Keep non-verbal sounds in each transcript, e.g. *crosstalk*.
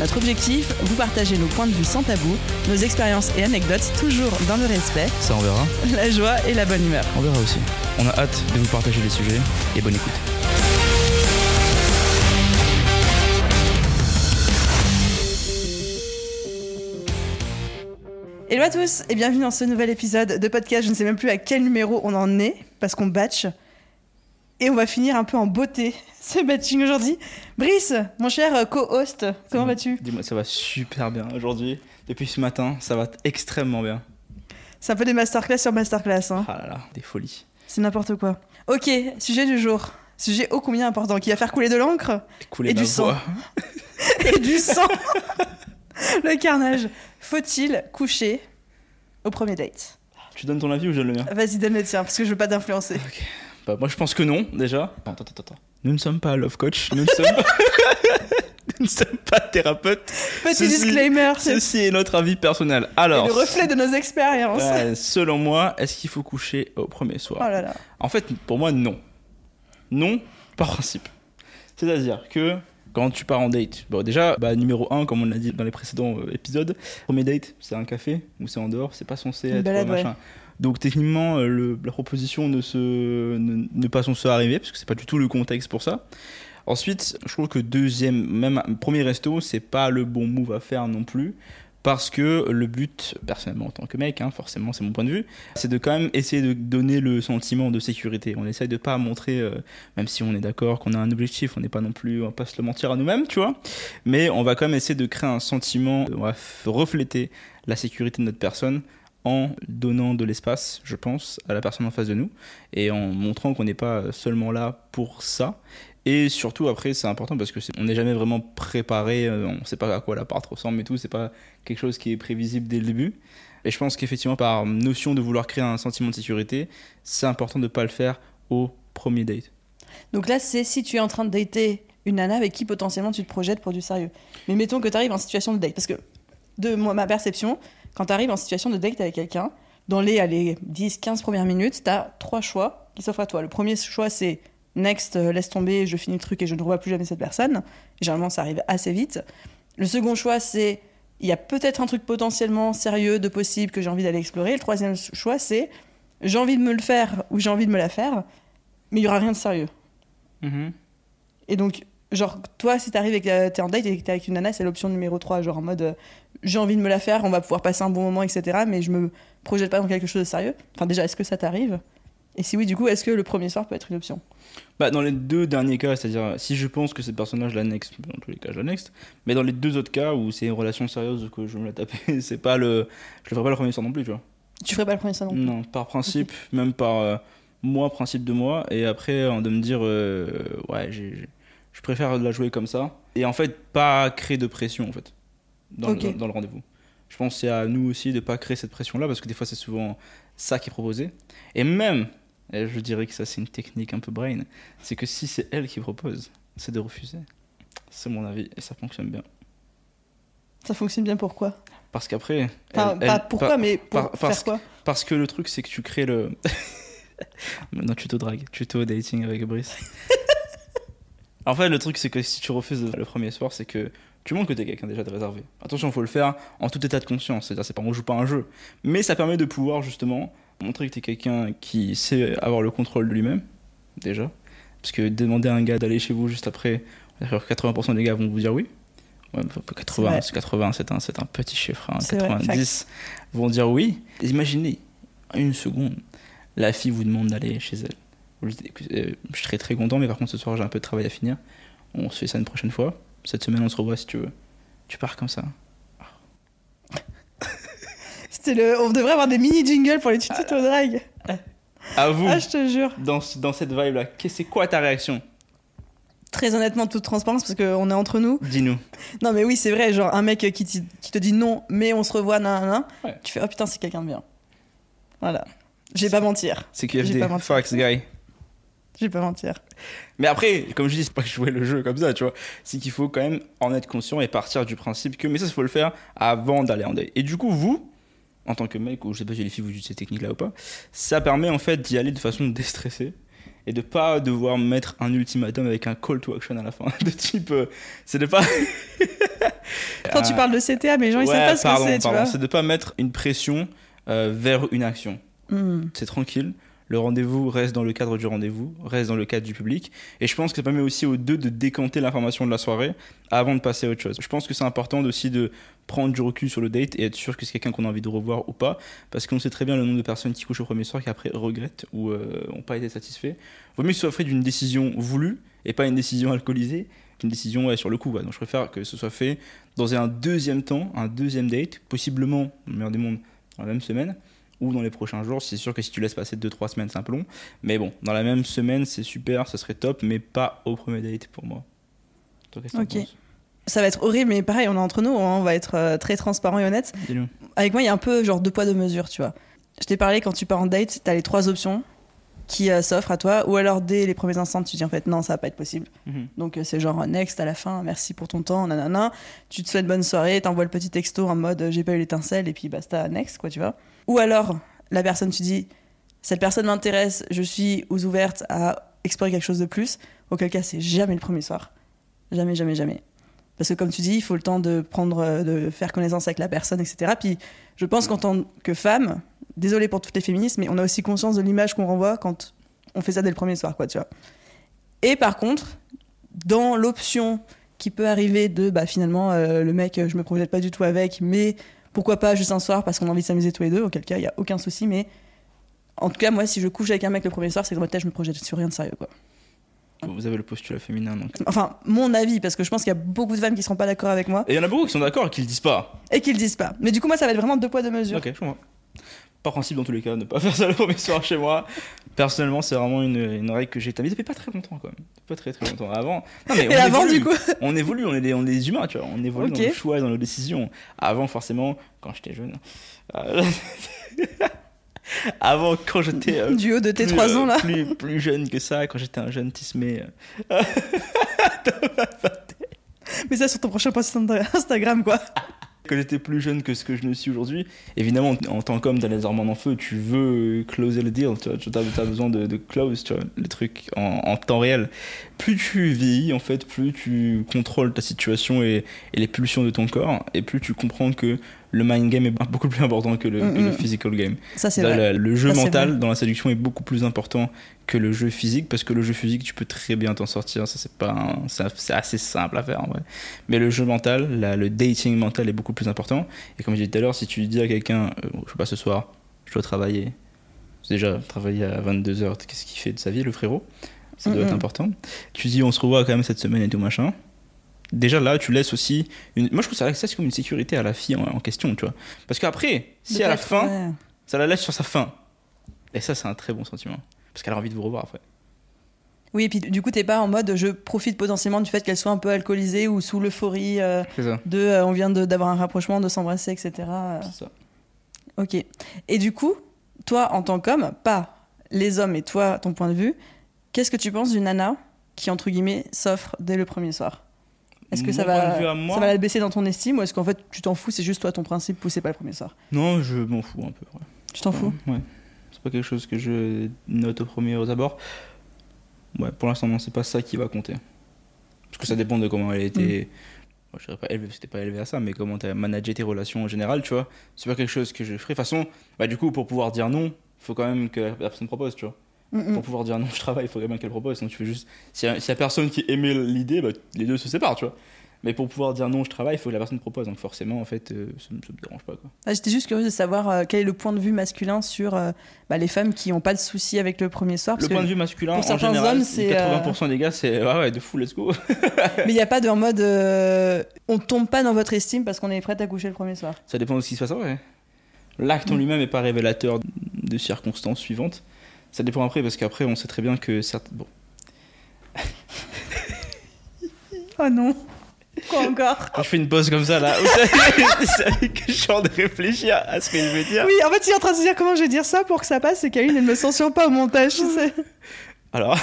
Notre objectif, vous partager nos points de vue sans tabou, nos expériences et anecdotes toujours dans le respect, Ça on verra, la joie et la bonne humeur. on verra aussi. On a hâte de vous partager les sujets et bonne écoute. Hello à tous et bienvenue dans ce nouvel épisode de podcast. Je ne sais même plus à quel numéro on en est parce qu'on batch. Et on va finir un peu en beauté *laughs* ce batching aujourd'hui. Brice, mon cher co-host, comment vas-tu? Dis-moi, ça va super bien aujourd'hui. Depuis ce matin, ça va extrêmement bien. C'est un peu des masterclass sur masterclass. Hein. Ah là là, des folies. C'est n'importe quoi. Ok, sujet du jour. Sujet ô combien important qui va faire couler de l'encre Couler Et du sang. *laughs* et du sang. le carnage. Faut-il coucher au premier date? Tu donnes ton avis ou je donne le mien? Vas-y, donne le tien parce que je veux pas t'influencer. Bah, moi je pense que non, déjà. Attends, attends, attends. Nous ne sommes pas love coach, nous ne sommes pas, *laughs* nous ne sommes pas thérapeutes. Petit Ceci- disclaimer, c'est Ceci est notre avis personnel. Alors, le reflet de nos expériences. euh, selon moi, est-ce qu'il faut coucher au premier Oh soir là là. En fait, pour moi, non. Non, par principe. C'est-à-dire que quand tu pars en date, bon déjà, bah, numéro 1, comme on l'a dit dans les précédents euh, épisodes, premier date, c'est un café ou c'est en dehors, c'est pas censé Une être balade, machin. Donc techniquement, euh, la proposition ne se ne, ne pas censée arriver parce que c'est pas du tout le contexte pour ça. Ensuite, je trouve que deuxième, même premier resto, c'est pas le bon move à faire non plus. Parce que le but, personnellement en tant que mec, hein, forcément c'est mon point de vue, c'est de quand même essayer de donner le sentiment de sécurité. On essaye de pas montrer, euh, même si on est d'accord qu'on a un objectif, on n'est pas non plus, on va pas se le mentir à nous-mêmes, tu vois. Mais on va quand même essayer de créer un sentiment, on va refléter la sécurité de notre personne en donnant de l'espace, je pense, à la personne en face de nous et en montrant qu'on n'est pas seulement là pour ça. Et surtout après c'est important parce que on n'est jamais vraiment préparé, euh, on sait pas à quoi l'appart ressemble et tout, c'est pas quelque chose qui est prévisible dès le début. Et je pense qu'effectivement par notion de vouloir créer un sentiment de sécurité, c'est important de pas le faire au premier date. Donc là, c'est si tu es en train de dater une nana avec qui potentiellement tu te projettes pour du sérieux. Mais mettons que tu arrives en situation de date. Parce que, de moi, ma perception, quand tu arrives en situation de date avec quelqu'un, dans les, allez, 10-15 premières minutes, tu as trois choix qui s'offrent à toi. Le premier choix, c'est next, euh, laisse tomber, je finis le truc et je ne revois plus jamais cette personne. Et généralement, ça arrive assez vite. Le second choix, c'est il y a peut-être un truc potentiellement sérieux, de possible, que j'ai envie d'aller explorer. Le troisième choix, c'est j'ai envie de me le faire ou j'ai envie de me la faire, mais il y aura rien de sérieux. Et donc, genre, toi, si t'arrives avec euh, t'es en date et que t'es avec une nana, c'est l'option numéro 3, genre en mode euh, j'ai envie de me la faire, on va pouvoir passer un bon moment, etc. Mais je me projette pas dans quelque chose de sérieux. Enfin, déjà, est-ce que ça t'arrive? Et si oui, du coup, est-ce que le premier soir peut être une option? Bah, dans les deux derniers cas, c'est-à-dire si je pense que cette personne-là, je l'annexe, dans tous les cas, je l'annexe. Mais dans les deux autres cas où c'est une relation sérieuse que je me la taper, *laughs* c'est pas le. Je le ferai pas le premier soir non plus, tu vois. Tu ferais pas le premier soir non plus? Non, par principe, même par euh, moi, principe de moi. Et après, de me dire, euh, ouais, j'ai- je préfère la jouer comme ça. Et en fait, pas créer de pression, en fait, dans, le, dans le rendez-vous. Je pense c'est à nous aussi de pas créer cette pression-là, parce que des fois, c'est souvent ça qui est proposé. Et même, et je dirais que ça, c'est une technique un peu brain, c'est que si c'est elle qui propose, c'est de refuser. C'est mon avis, et ça fonctionne bien. Ça fonctionne bien pourquoi? Parce qu'après. Enfin, pas pourquoi, mais pour par- parce faire quoi Parce que le truc, c'est que tu crées le. *laughs* Maintenant, tuto drague, tuto dating avec Brice. *laughs* en fait, le truc, c'est que si tu refuses le premier soir, c'est que tu montres que t'es quelqu'un déjà de réservé. Attention, il faut le faire en tout état de conscience. C'est-à-dire, c'est pas on joue pas un jeu. Mais ça permet de pouvoir justement montrer que t'es quelqu'un qui sait avoir le contrôle de lui-même, déjà. Parce que demander à un gars d'aller chez vous juste après, alors 80% des gars vont vous dire oui. Ouais, mais 80, vrai. c'est 80 c'est un, un petit chiffre. hein. C'est vrai, 90 vont dire oui. Imaginez, une seconde, la fille vous demande d'aller chez elle. Euh, je serais très content, mais par contre ce soir j'ai un peu de travail à finir. On se fait ça une prochaine fois. Cette semaine on se revoit si tu veux. Tu pars comme ça. *laughs* C'était le... On devrait avoir des mini jingles pour les tutos drag. *laughs* À vous, Ah, je te jure. dans, dans cette vibe là, c'est quoi ta réaction? Très honnêtement, toute transparence, parce qu'on est entre nous. Dis-nous. Non, mais oui, c'est vrai, genre un mec qui, te dit non, mais on se revoit, nan, nan. Ouais. Tu fais, oh putain, c'est quelqu'un de bien. Voilà. Je vais pas mentir. C'est J'ai QFD. pas guy. Je vais pas mentir. Mais après, comme je dis, c'est pas jouer le jeu comme ça, tu vois. C'est qu'il faut quand même en être conscient et partir du principe que. Mais ça, il faut le faire avant d'aller en date. Et du coup, vous, en tant que mec, ou je sais pas si les filles vous utilisez ces techniques-là ou pas, ça permet en fait d'y aller de façon *laughs* déstressée et de pas devoir mettre un ultimatum avec un call to action à la fin. *laughs* De type. euh, c'est de pas. *laughs* Quand tu Ah. parles de CTA, mais les gens ils Ouais, savent pas ce que c'est, tu vois. C'est de pas mettre une pression euh, vers une action. Hmm. c'est tranquille. Le rendez-vous reste dans le cadre du rendez-vous, reste dans le cadre du public. Et je pense que ça permet aussi aux deux de décanter l'information de la soirée avant de passer à autre chose. Je pense que c'est important aussi de prendre du recul sur le date et être sûr que c'est quelqu'un qu'on a envie de revoir ou pas. Parce qu'on sait très bien le nombre de personnes qui couchent au premier soir qui après regrettent ou n'ont pas été satisfaits. Vaut mieux soit fait d'une décision voulue et pas une décision alcoolisée qu'une décision sur le coup. Donc je préfère que ce soit fait dans un deuxième temps, un deuxième date, possiblement, le meilleur des mondes, dans la même semaine ou dans les prochains jours. C'est sûr que si tu laisses passer 2-3 semaines, c'est un peu long. Mais bon, dans la même semaine, c'est super, ça serait top, mais pas au premier date pour moi. Toi, Ok. Ça va être horrible, mais pareil, on est entre nous, hein, on va être euh, très transparent et honnête. Avec moi, il y a un peu genre deux poids, deux mesures, tu vois. Je t'ai parlé quand tu pars en date, t'as les trois options qui euh, s'offrent à toi, ou alors dès les premiers instants, tu dis en fait non, ça va pas être possible. Mhm. Donc euh, c'est genre euh, next à la fin, merci pour ton temps, nanana. Tu te souhaites bonne soirée, t'envoies le petit texto en mode j'ai pas eu l'étincelle et puis basta, next, quoi, tu vois. Ou alors la personne, tu dis cette personne m'intéresse, je suis aux ouvertes à explorer quelque chose de plus, auquel cas c'est jamais le premier soir. Jamais, jamais, jamais. Parce que comme tu dis, il faut le temps de prendre, de faire connaissance avec la personne, etc. Puis je pense qu'en tant que femme, désolée pour toutes les féministes, mais on a aussi conscience de l'image qu'on renvoie quand on fait ça dès le premier soir, quoi, tu vois. Et par contre, dans l'option qui peut arriver de, bah finalement, euh, le mec, euh, je me projette pas du tout avec, mais pourquoi pas juste un soir parce qu'on a envie de s'amuser tous les deux, auquel cas, il y a aucun souci, mais en tout cas, moi, si je couche avec un mec le premier soir, c'est que dans ma tête, je me projette sur rien de sérieux, quoi. Vous avez le postulat féminin, donc. Enfin, mon avis, parce que je pense qu'il y a beaucoup de femmes qui seront pas d'accord avec moi Et il y en a beaucoup qui sont d'accord et qui le disent pas. et qui le disent pas. Mais du coup, moi, ça va être vraiment deux poids, deux mesures. Ok, je comprends. Par principe, dans tous les cas, ne pas *laughs* faire ça le premier soir chez moi. Personnellement, c'est vraiment une, une règle que j'ai établie depuis pas très longtemps, quand même. Pas très très longtemps. Avant. Non, mais on Et avant, évolue. du coup *laughs* On évolue, on est, des, on est des humains, tu vois. On évolue dans nos choix et dans nos décisions. Avant, forcément, quand j'étais jeune. euh, *laughs* Avant, quand j'étais. euh, Du haut de tes plus, trois euh, ans, là. Plus, plus jeune que ça, quand j'étais un jeune tismé. euh, Mais ça sur ton prochain post Instagram, quoi. Quand j'étais plus jeune que ce que je ne suis aujourd'hui, évidemment, en tant qu'homme, t'as les hormones en feu, tu veux closer le deal, tu vois, tu as, besoin de, close, tu vois, le en, temps réel. Plus tu vieillis, en fait, plus tu contrôles ta situation et les pulsions de ton corps, et plus tu comprends que le mind game est *laughs* beaucoup plus important que le, que le physical game. Ça, c'est vrai. le, le jeu Ça, mental dans la séduction est beaucoup plus important que le jeu physique parce que le jeu physique tu peux très bien t'en sortir. Ça c'est pas assez simple à faire en vrai. Mais le jeu mental la- le dating mental est beaucoup plus important. Et comme j'ai dit tout à l'heure si tu dis à quelqu'un euh, je sais pas ce soir je dois travailler déjà travailler à 22h qu'est-ce qu'il fait de sa vie le frérot? Ça doit être important. Tu dis on se revoit quand même cette semaine et tout machin déjà là tu laisses aussi une... moi je trouve ça, ça c'est comme une sécurité à la fille en, en question tu vois parce qu'après si à la fin ouais. ça la laisse sur sa faim. Et ça, c'est un très bon sentiment. Parce qu'elle a envie de vous revoir après. Oui, et puis du coup, t'es pas en mode je profite potentiellement du fait qu'elle soit un peu alcoolisée ou sous l'euphorie euh, de euh, on vient d'avoir un rapprochement, de s'embrasser, etc. Euh, C'est ça. Ok. Et du coup, toi, en tant qu'homme, pas les hommes et toi, ton point de vue, qu'est-ce que tu penses d'une nana qui, entre guillemets, s'offre dès le premier soir? Est-ce que ça va, ça va la baisser dans ton estime ou est-ce qu'en fait tu t'en fous, c'est juste toi ton principe, pousser pas le premier soir Non, je m'en fous un peu. ouais. Tu t'en fous? Ouais. C'est pas quelque chose que je note au premier abord. Ouais, pour l'instant, non, c'est pas ça qui va compter. Parce que ça dépend de comment elle a été. Moi, je dirais pas élevé, c'était pas élevé à ça, mais comment tu as managé tes relations en général, tu vois. C'est pas quelque chose que je ferais. De toute façon, bah, du coup, pour pouvoir dire non, faut quand même que la personne propose, tu vois. Mm, mm. Pour pouvoir dire non, je travaille, il quand même qu'elle propose. Sinon, tu fais juste. S'il y, a- a personne qui aimait l'idée, bah, les deux se séparent, tu vois. Mais pour pouvoir dire non, je travaille, il faut que la personne propose. Donc, forcément, en fait, euh, ça, ça me dérange pas, quoi. Ah, J'étais juste curieuse de savoir euh, quel est le point de vue masculin sur euh, bah, les femmes qui n'ont pas de soucis avec le premier soir. Le Parce point que... de vue masculin, pour en certains général, hommes, c'est, euh, 80% des gars, c'est ouais, ouais, de fou, let's go. *laughs* Mais il n'y a pas de en mode on tombe pas dans votre estime parce qu'on est prête à coucher le premier soir. Ça dépend de ce qui se passe après. L'acte en lui-même n'est pas révélateur de circonstances suivantes. Ça dépend après, parce qu'après, on sait très bien que certes. Bon, *laughs* Oh non Quoi encore Quand je fais une pause comme ça là, vous savez, que je suis en train de réfléchir à ce que je vais dire. Oui, en fait, il est en train de se dire comment je vais dire ça pour que ça passe et qu'Aline ne me censure pas au montage, tu sais. *laughs* Alors,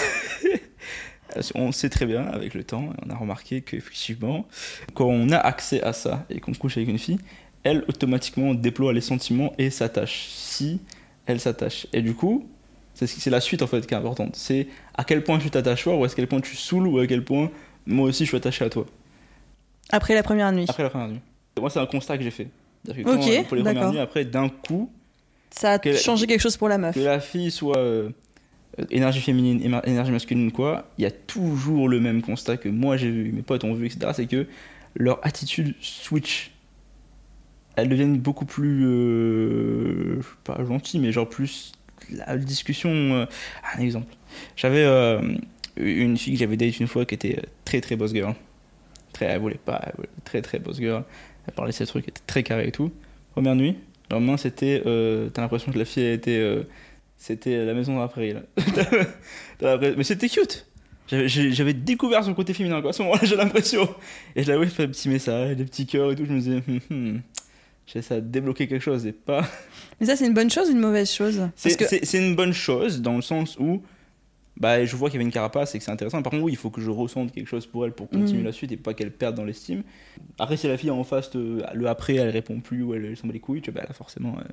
*laughs* on sait très bien avec le temps, on a remarqué qu'effectivement, quand on a accès à ça et qu'on couche avec une fille, elle automatiquement déploie les sentiments et s'attache. Si elle s'attache. Et du coup, c'est la suite en fait qui est importante. C'est à quel point tu t'attaches fort ou à quel point tu saoules ou à quel point moi aussi je suis attaché à toi. Après la première nuit. Après la première nuit. Moi, c'est un constat que j'ai fait. Que Ok, quand, pour les premières d'accord. nuits, après, d'un coup, Ça a changé quelque chose pour la meuf. que la fille soit euh, euh, énergie féminine, énergie masculine quoi, il y a toujours le même constat que moi j'ai vu, mes potes ont vu, etc. C'est que leur attitude switch. Elles deviennent beaucoup plus. euh, pas gentilles, mais genre plus. La discussion. euh, un exemple. J'avais euh, une fille que j'avais date une fois qui était euh, très très boss girl. Très, elle voulait pas, elle voulait très très boss girl. Elle parlait de ces trucs, elle était très carré et tout. Première nuit, le lendemain c'était. T'as l'impression que la fille était. euh, c'était la maison *laughs* dans la prairie Mais c'était cute. J'avais- découvert son côté féminin quoi, à ce moment-là, j'ai l'impression. Et je l'avais fait des petits messages, des petits cœurs et tout. Je me disais, hum, hum, j'essaie de débloquer quelque chose et pas. *laughs* Mais ça, c'est une bonne chose ou une mauvaise chose? C'est que une bonne chose dans le sens où bah, je vois qu'il y avait une carapace et que c'est intéressant. Par contre, oui, il faut que je ressente quelque chose pour elle pour continuer Mhm. la suite et pas qu'elle perde dans l'estime. Après, si la fille en face, te- le après, elle répond plus ou elle, elle s'en bat les couilles, tu vois, bah, là, forcément, euh,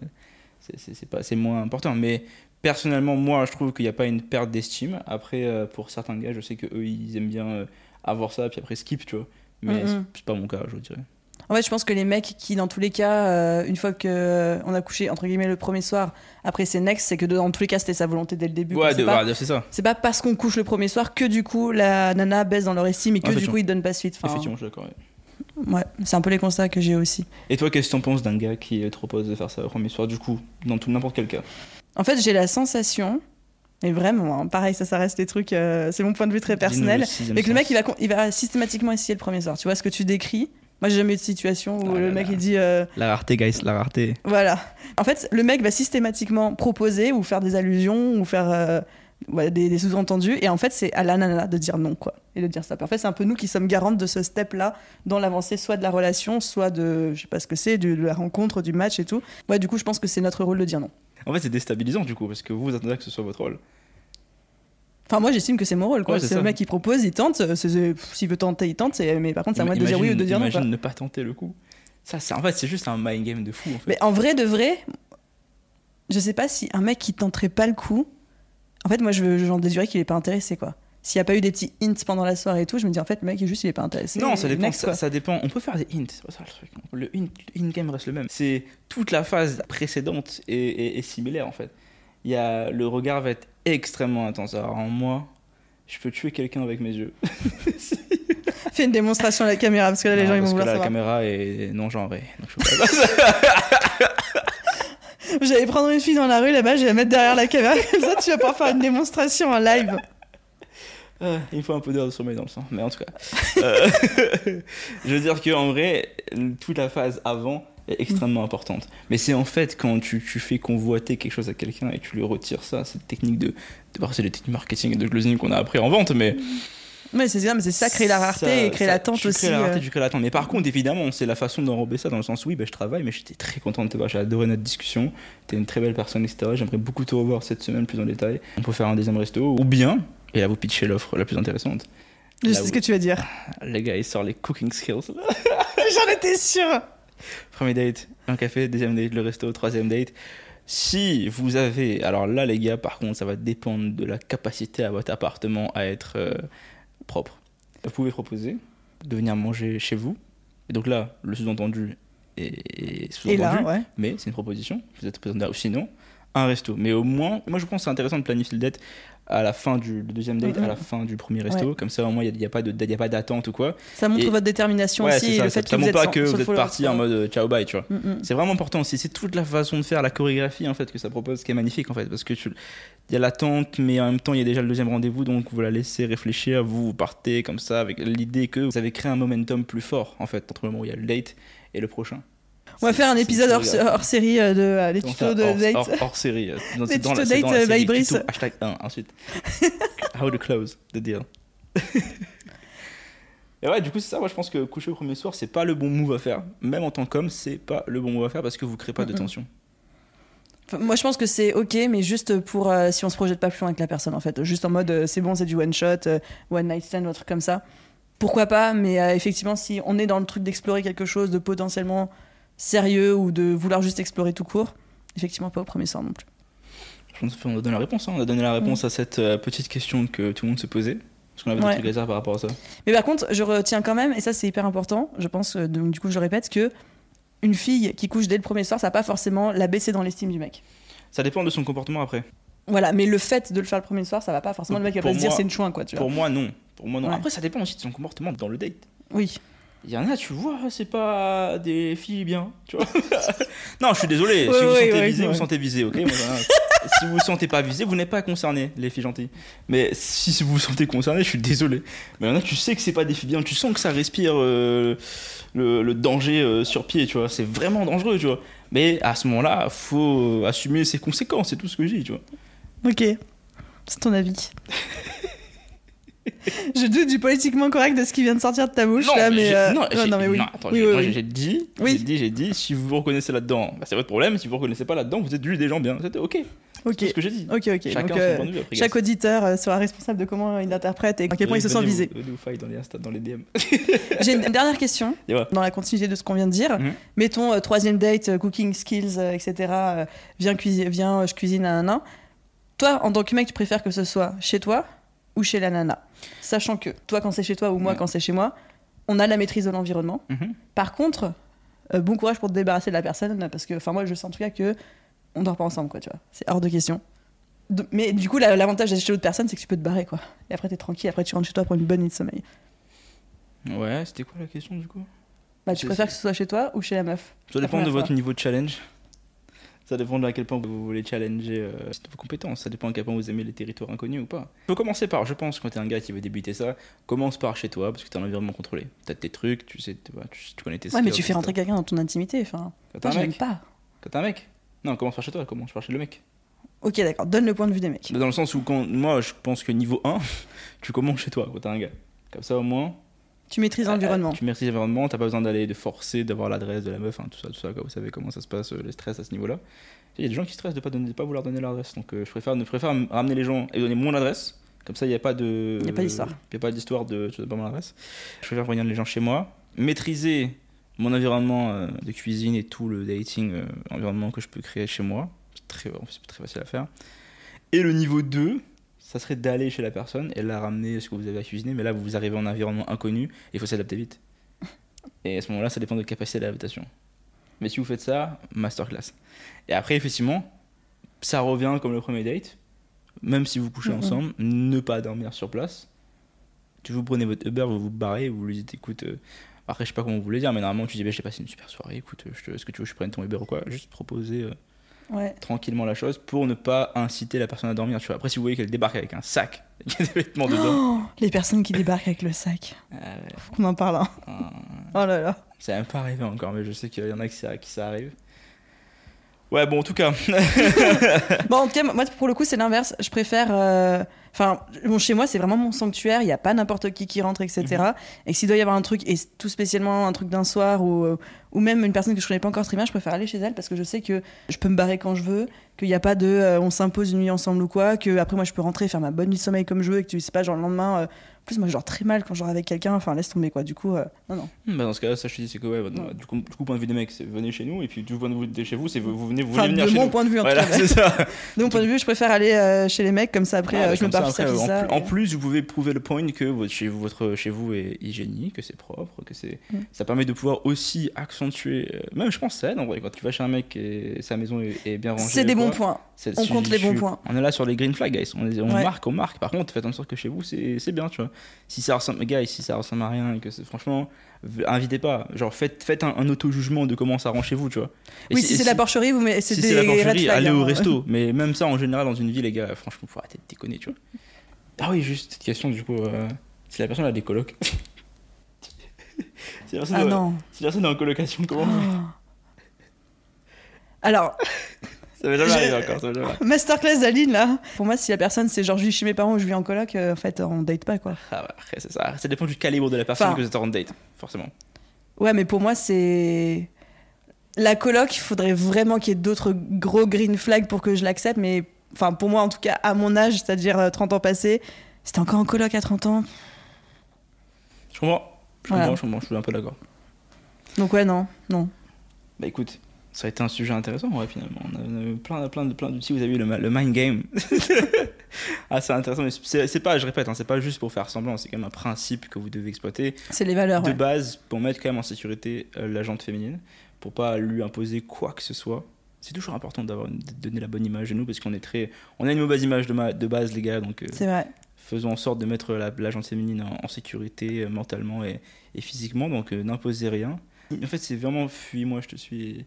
c'est- moins important. Mais personnellement, moi, je trouve qu'il n'y a pas une perte d'estime. Après, euh, pour certains gars, je sais qu'eux, ils aiment bien euh, avoir ça, puis après skip, tu vois. Mais c'est- c'est pas mon cas, je dirais. En fait, je pense que les mecs qui, dans tous les cas, euh, une fois que euh, on a couché entre guillemets le premier soir, après c'est next, c'est que dans tous les cas c'était sa volonté dès le début. Ouais, c'est pas, ouais, c'est ça. c'est pas parce qu'on couche le premier soir que du coup la nana baisse dans leur estime et que du coup ils donnent pas suite. Enfin, Effectivement, je suis d'accord. ouais. ouais, c'est un peu les constats que j'ai aussi. Et toi, qu'est-ce que t'en penses d'un gars qui te propose de faire ça au premier soir, du coup, dans tout n'importe quel cas? En fait, j'ai la sensation, et vraiment, hein, pareil, ça, ça reste des trucs, euh, c'est mon point de vue très personnel, le mais que le mec il va, il va systématiquement essayer le premier soir. Tu vois ce que tu décris? Moi, j'ai jamais eu de situation où Ah le mec là. il dit. euh, La rareté, guys, la rareté. Voilà. En fait, le mec va systématiquement proposer ou faire des allusions ou faire euh, ouais, des, des sous-entendus. Et en fait, c'est à la nana de dire non, quoi. Et de dire stop. En fait, c'est un peu nous qui sommes garantes de ce step-là dans l'avancée, soit de la relation, soit de, je sais pas ce que c'est, de, de la rencontre, du match et tout. Ouais, du coup, je pense que c'est notre rôle de dire non. En fait, c'est déstabilisant, du coup, parce que vous, vous attendez que ce soit votre rôle. Enfin, moi, j'estime que c'est mon rôle, quoi. Ouais, c'est le mec qui propose, il tente. S'il veut tenter, il tente. Mais par contre, c'est à moi de dire oui ou de dire non. Imagine ne pas tenter le coup. Ça, c'est en fait, c'est juste un mind game de fou, en fait. Mais en vrai de vrai, je sais pas si un mec qui tenterait pas le coup. En fait, moi, je j'en déduirais qu'il est pas intéressé, quoi. S'il y a pas eu des petits hints pendant la soirée et tout, je me dis en fait, le mec, juste, il est pas intéressé. non, ça dépend, Next, ça, dépend. On peut faire des hints. ça, le truc. Le hint, le hint game reste le même. C'est toute la phase précédente est, est- est similaire, en fait. Y a, le regard va être extrêmement intense. Alors, en moi, je peux tuer quelqu'un avec mes yeux. *laughs* Fais une démonstration à la caméra parce que là, les Non, gens, ils parce vont que vouloir là, la caméra est non genrée. Donc, je *laughs* J'allais prendre une fille dans la rue là-bas, je vais la mettre derrière la caméra, *laughs* comme ça, tu vas pouvoir faire une démonstration en live. Ah, il me faut un peu d'heure de sommeil dans le sang, mais en tout cas. euh, je veux dire qu'en vrai, toute la phase avant est extrêmement importante. Mais c'est en fait quand tu, tu fais convoiter quelque chose à quelqu'un et tu lui retires ça, cette technique de. de c'est les techniques marketing et de closing qu'on a appris en vente, mais. Mais c'est ça, mais c'est ça, créer la rareté ça- et créer l'attente aussi. crées la rareté, euh. tu crées l'attente. Mais par contre, évidemment, c'est la façon d'enrober ça dans le sens où, oui, bah, je travaille, mais j'étais très content de te voir. J'ai adoré notre discussion. T'es une très belle personne, etc. J'aimerais beaucoup te revoir cette semaine plus en détail. On peut faire un deuxième resto. Ou bien, et là, vous pitchez l'offre la plus intéressante. Je sais ce que tu vas dire. *laughs* Les gars, ils sortent les cooking skills. *laughs* J'en étais sûre. Premier date, un café, deuxième date, le resto, troisième date. Si vous avez, alors là les gars, par contre, ça va dépendre de la capacité à votre appartement à être euh, propre. Vous pouvez proposer de venir manger chez vous. Et donc là, le sous-entendu est, sous-entendu, ouais. mais c'est une proposition. Vous êtes présent là. Ou sinon, un resto. Mais au moins, moi je pense que c'est intéressant de planifier le date à la fin du deuxième date, à la fin du premier resto. Comme ça, au moins, il n'y a, pas de- il y a pas d'attente ou quoi. Ça montre Et- votre détermination Ouais, aussi ça. le ça, fait ça que vous montre pas sans- que vous êtes parti en mode euh, ciao bye, tu vois. C'est vraiment important aussi. C'est toute la façon de faire, la chorégraphie en fait que ça propose, qui est magnifique en fait, parce que tu, il y a l'attente, mais en même temps il y a déjà le deuxième rendez-vous, donc vous la laissez réfléchir. Vous, vous partez comme ça avec l'idée que vous avez créé un momentum plus fort en fait entre le moment où il y a le date et le prochain. On va faire un épisode hors, hors série euh, de euh, les Comment tutos de hors, date. hors- hors série. euh, dans- Les tutos dans date, la euh, série, by Brice. tuto, hashtag 1, ensuite. *laughs* How to close the deal. Et ouais, du coup, c'est ça. Moi, je pense que coucher au premier soir, c'est pas le bon move à faire. Même en tant qu'homme, c'est pas le bon move à faire parce que vous créez pas de tension. Enfin, moi, je pense que c'est ok, mais juste pour euh, si on se projette pas plus loin avec la personne, en fait. Juste en mode, euh, c'est bon, c'est du one shot, euh, one night stand ou un truc comme ça. Pourquoi pas Mais euh, effectivement, si on est dans le truc d'explorer quelque chose de potentiellement sérieux ou de vouloir juste explorer tout court, effectivement, pas au premier soir non plus. Je pense qu'on a donné la réponse. hein. On a donné la réponse à cette euh, petite question que tout le monde se posait. Parce qu'on avait Ouais. des trucs à dire par rapport à ça? Mais par contre, je retiens quand même, et ça c'est hyper important, je pense, euh, donc du coup je le répète, que une fille qui couche dès le premier soir, ça va pas forcément la baisser dans l'estime du mec. Ça dépend de son comportement après. Voilà, mais le fait de le faire le premier soir, ça va pas forcément le mec va Pour pas se dire c'est une chouin quoi, tu vois. Pour moi, non. Pour moi, non. Ouais. Après, ça dépend aussi de son comportement dans le date. Oui. Il y en a, tu vois, c'est pas des filles bien, tu vois. *laughs* non, je suis désolé. si vous ouais, sentez ouais, visé, ouais. vous sentez visé, ok. Si vous vous sentez pas visé, vous n'êtes pas concerné, les filles gentilles. Mais si vous vous sentez concerné, je suis désolé. Mais il y en a, tu sais que c'est pas des filles bien, tu sens que ça respire euh, le, le danger euh, sur pied, tu vois. C'est vraiment dangereux, tu vois. Mais à ce moment-là, faut assumer ses conséquences, c'est tout ce que je dis, tu vois. Ok. C'est ton avis. *laughs* je doute du politiquement correct de ce qui vient de sortir de ta bouche là, mais euh, non, non, non, mais oui. non, attends, Oui, j'ai- oui, oui. dit, j'ai dit, j'ai dit, si vous vous reconnaissez là-dedans, bah, c'est votre problème. Si vous vous reconnaissez pas là-dedans, vous êtes juste des gens bien. C'était ok. Ok. C'est ce que j'ai dit. Ok, ok. Chacun Donc, son euh, point de vue après. chaque auditeur euh, sera responsable de comment il interprète et à quel point il se sent visé. dans les Insta, dans les DM. *laughs* J'ai une dernière question dans la continuité de ce qu'on vient de dire. Mhm. Mettons troisième date, cooking skills, etc. viens, cuisiner, viens, je cuisine à un Toi, en tant que mec, tu préfères que ce soit chez toi ou chez la nana Sachant que toi, quand c'est chez toi ou moi, Ouais. quand c'est chez moi, on a la maîtrise de l'environnement. Mhm. Par contre, euh, bon courage pour te débarrasser de la personne parce que, enfin, moi, je sais en tout cas que on dort pas ensemble, quoi, tu vois. C'est hors de question. De- mais du coup, la- l'avantage d'être chez l'autre personne, c'est que tu peux te barrer, quoi. Et après, t'es tranquille. Après, tu rentres chez toi pour une bonne nuit de sommeil. Ouais, c'était quoi la question du coup? Bah, tu préfères que ce soit chez toi ou chez la meuf? Ça La dépend de votre niveau de challenge. Ça dépend de à quel point vous voulez challenger euh, vos compétences. Ça dépend à quel point vous aimez les territoires inconnus ou pas. Faut commencer par, je pense, quand t'es un gars qui veut débuter ça, commence par chez toi parce que t'as un environnement contrôlé. T'as tes trucs, tu sais, tu, tu, connais tes Ouais, mais tu fais rentrer quelqu'un dans ton intimité. Enfin, Quand t'as moi, mec pas. Quand t'as un mec Non, commence par chez toi, commence par chez le mec. Ok, d'accord. Donne le point de vue des mecs. Dans le sens où, quand, moi, je pense que niveau 1, *laughs* tu commences chez toi quand t'as un gars. Comme ça, au moins, Tu maîtrises l'environnement. Euh, Tu maîtrises l'environnement, t'as pas besoin d'aller de forcer, d'avoir l'adresse de la meuf, hein, tout ça, tout ça, quoi. vous savez comment ça se passe, euh, les stress à ce niveau-là. Il y a des gens qui stressent de pas, donner, de pas vouloir donner l'adresse, donc euh, je préfère, ne préfère m- ramener les gens et donner mon adresse, comme ça il n'y a pas de. Il y a pas d'histoire. Il n'y a pas d'histoire de tu donnes pas mon adresse. Je préfère revenir les gens chez moi, maîtriser mon environnement euh, de cuisine et tout le dating environnement que je peux créer chez moi. C'est très, c'est très facile à faire. Et le niveau 2, ça serait d'aller chez la personne et la ramener ce que vous avez à cuisiner, mais là vous arrivez en environnement inconnu et il faut s'adapter vite. *laughs* Et à ce moment-là, ça dépend de votre capacité d'adaptation. Mais si vous faites ça, masterclass. Et après, effectivement, ça revient comme le premier date. Même si vous couchez Mhm. ensemble, ne pas dormir sur place. Tu vous prenez votre Uber, vous vous barrez, vous lui dites écoute, euh, après je sais pas comment vous voulez dire, mais normalement tu dis bah, j'ai passé une super soirée, écoute, euh, est-ce que tu veux que je prenne ton Uber ou quoi? Juste proposer euh, Ouais. tranquillement la chose pour ne pas inciter la personne à dormir. Tu vois. Après, si vous voyez qu'elle débarque avec un sac, *laughs* il y a des vêtements dedans. Oh, les personnes qui débarquent avec le sac. Ah ouais, Faut qu'on en parle. hein. ah, Oh là là. ça n'est même pas arrivé encore, mais je sais qu'il y en a qui ça, qui ça arrive. Ouais, bon, en tout cas, *laughs* Bon, en tout cas, moi, pour le coup, c'est l'inverse. Je préfère. euh, Enfin, bon, chez moi, c'est vraiment mon sanctuaire. Il n'y a pas n'importe qui qui rentre, etc. Mhm. Et s'il doit y avoir un truc, et tout spécialement un truc d'un soir, ou, euh, ou même une personne que je connais pas encore très bien, je préfère aller chez elle parce que je sais que je peux me barrer quand je veux, qu'il n'y a pas de euh, on s'impose une nuit ensemble ou quoi, que après moi je peux rentrer faire ma bonne nuit de sommeil comme je veux et que tu sais pas, genre le lendemain. euh, en plus, moi, je dors très mal quand je dors avec quelqu'un. Enfin, laisse tomber quoi. Du coup, euh, non, non. bah, dans ce cas-là, ça je te dis, c'est que ouais, bah, du, coup, du coup, point de vue des mecs, c'est venez chez nous, et puis du point de vue de chez vous, c'est vous, vous venez, vous Enfin, voulez de venir chez mon nous. point de vue en Voilà, tout cas. *laughs* c'est ça. De mon point de vue, je préfère aller chez les mecs comme ça après, Ah, je me pars après, ça, en, ça, plus, en et- plus, vous pouvez prouver le point que votre, chez, vous, votre chez vous est hygiénique, que c'est propre, que c'est. Mm. Ça permet de pouvoir aussi accentuer. euh, Même, je pense, ça aide en vrai. Quand tu vas chez un mec et sa maison est, est bien rangée. C'est des quoi, bons points. On je- compte les bons points. On est là sur les green flags, guys. On, on Ouais. marque, on marque. Par contre, faites en sorte que chez vous, c'est c'est bien, tu vois. Si ça ressemble, guys, si ça ressemble à rien et que c'est franchement, invitez pas. Genre, faites, faites un, un auto-jugement de comment ça rend chez vous, tu vois. Et Oui, si, et c'est la porcherie, vous mettez si c'est c'est des la porcherie, allez hein. au resto. *laughs* Mais même ça, en général, dans une ville, les gars, franchement, faut arrêter de déconner, tu vois. Ah oui, juste cette question, du coup, euh, si la personne a des colocs. *laughs* si, la personne Ah non. si la personne est en colocation, comment Oh. Alors, *laughs* Ça va jamais arriver encore, ça va jamais arriver. Masterclass d'Aline là. Pour moi, si la personne c'est genre je vis chez mes parents ou je vis en coloc, euh, en fait on date pas quoi. Ah ouais, c'est ça. Ça dépend du calibre de la personne Enfin- que vous êtes en date, forcément. Ouais, mais pour moi c'est la coloc. Il faudrait vraiment qu'il y ait d'autres gros green flags pour que je l'accepte. Mais enfin pour moi en tout cas à mon âge, c'est-à-dire euh, 30 ans passés, c'était encore en coloc à 30 ans. Je comprends. Je Voilà. comprends, je comprends, je suis un peu d'accord. Donc ouais non, non. Bah écoute, ça a été un sujet intéressant, ouais, finalement. On a, on a eu plein, plein, de- plein d'outils. Vous avez vu le, le mind game. *laughs* ah, c'est intéressant, mais c'est pas, je répète, hein, c'est pas juste pour faire semblant, c'est quand même un principe que vous devez exploiter. C'est les valeurs. de ouais. base pour mettre quand même en sécurité euh, la jante féminine, pour pas lui imposer quoi que ce soit. C'est toujours important d'avoir de donner la bonne image de nous parce qu'on est très, on a une mauvaise image de, ma- de base les gars, donc euh, C'est vrai. faisons en sorte de mettre la, la féminine en, en sécurité euh, mentalement et, et physiquement, donc euh, n'imposez rien. En fait, c'est vraiment fuis-moi, je te suis.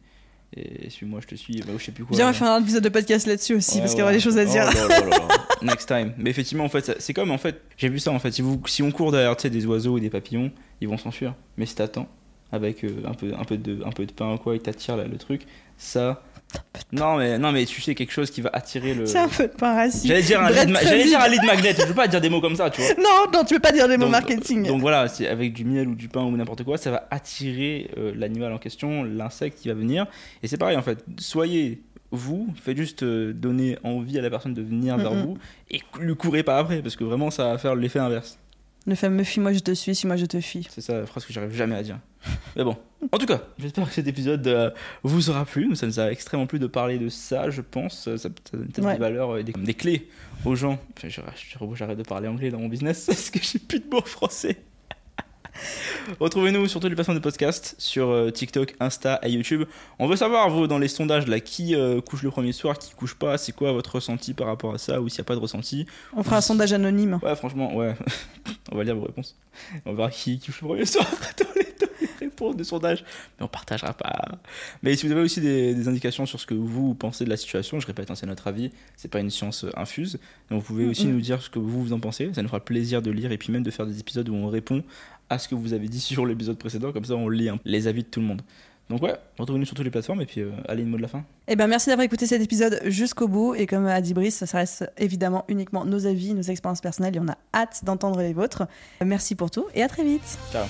Et, et suis-moi, je te suis. Bah, je sais plus quoi. Viens, on va faire un épisode de podcast là-dessus aussi Ouais, parce qu'il y aura des choses à Oh dire. là là là là. *laughs* Next time. Mais effectivement, en fait, c'est comme en fait, j'ai vu ça en fait. Si, vous, si on court derrière tu sais, des oiseaux et des papillons, ils vont s'enfuir. Mais si t'attends avec euh, un, peu, un, peu de, un peu de pain ou quoi, ils t'attirent là, le truc, ça. Non mais, non, mais tu sais, quelque chose qui va attirer le. C'est un peu de pain raciste. J'allais dire, un lead j'allais dire un lead magnet, je veux pas dire des mots comme ça, tu vois. *laughs* Non, non, tu peux pas dire des mots Donc- marketing. Donc voilà, c'est avec du miel ou du pain ou n'importe quoi, ça va attirer euh, l'animal en question, l'insecte qui va venir. Et c'est pareil en fait, soyez vous, faites juste euh, donner envie à la personne de venir vers vous et lui courez pas après parce que vraiment ça va faire l'effet inverse. Le fameux fuis-moi je te suis, suis-moi je te fuis. C'est ça la phrase que j'arrive jamais à dire. *laughs* Mais bon, en tout cas, j'espère que cet épisode euh, vous aura plu. Ça nous a extrêmement plu de parler de ça, je pense. Ça, ça donne peut-être Ouais. des valeurs, et des, des clés aux gens. Enfin, J'arrête de parler anglais dans mon business *laughs* parce que j'ai plus de mots français. Retrouvez-nous sur toutes les plateformes de podcast, sur euh, TikTok, Insta et YouTube. On veut savoir, vous, dans les sondages, là, qui euh, couche le premier soir, qui couche pas, c'est quoi votre ressenti par rapport à ça, ou s'il n'y a pas de ressenti. On fera un sondage anonyme. Ouais, franchement, ouais. *laughs* on va lire vos réponses. On verra qui qui couche le premier soir réponses de sondage. Mais on partagera pas. Mais si vous avez aussi des, des indications sur ce que vous pensez de la situation, je répète, hein, c'est notre avis, c'est pas une science euh, infuse. Donc vous pouvez aussi Mhm. nous dire ce que vous, vous en pensez. Ça nous fera plaisir de lire et puis même de faire des épisodes où on répond à ce que vous avez dit *laughs* sur l'épisode précédent. Comme ça, on lit hein, les avis de tout le monde. Donc ouais, retrouvez-nous sur toutes les plateformes et puis euh, allez, une mot de la fin. Eh ben, merci d'avoir écouté cet épisode jusqu'au bout. Et comme a dit Brice, ça reste évidemment uniquement nos avis, nos expériences personnelles et on a hâte d'entendre les vôtres. Merci pour tout et à très vite. Ciao.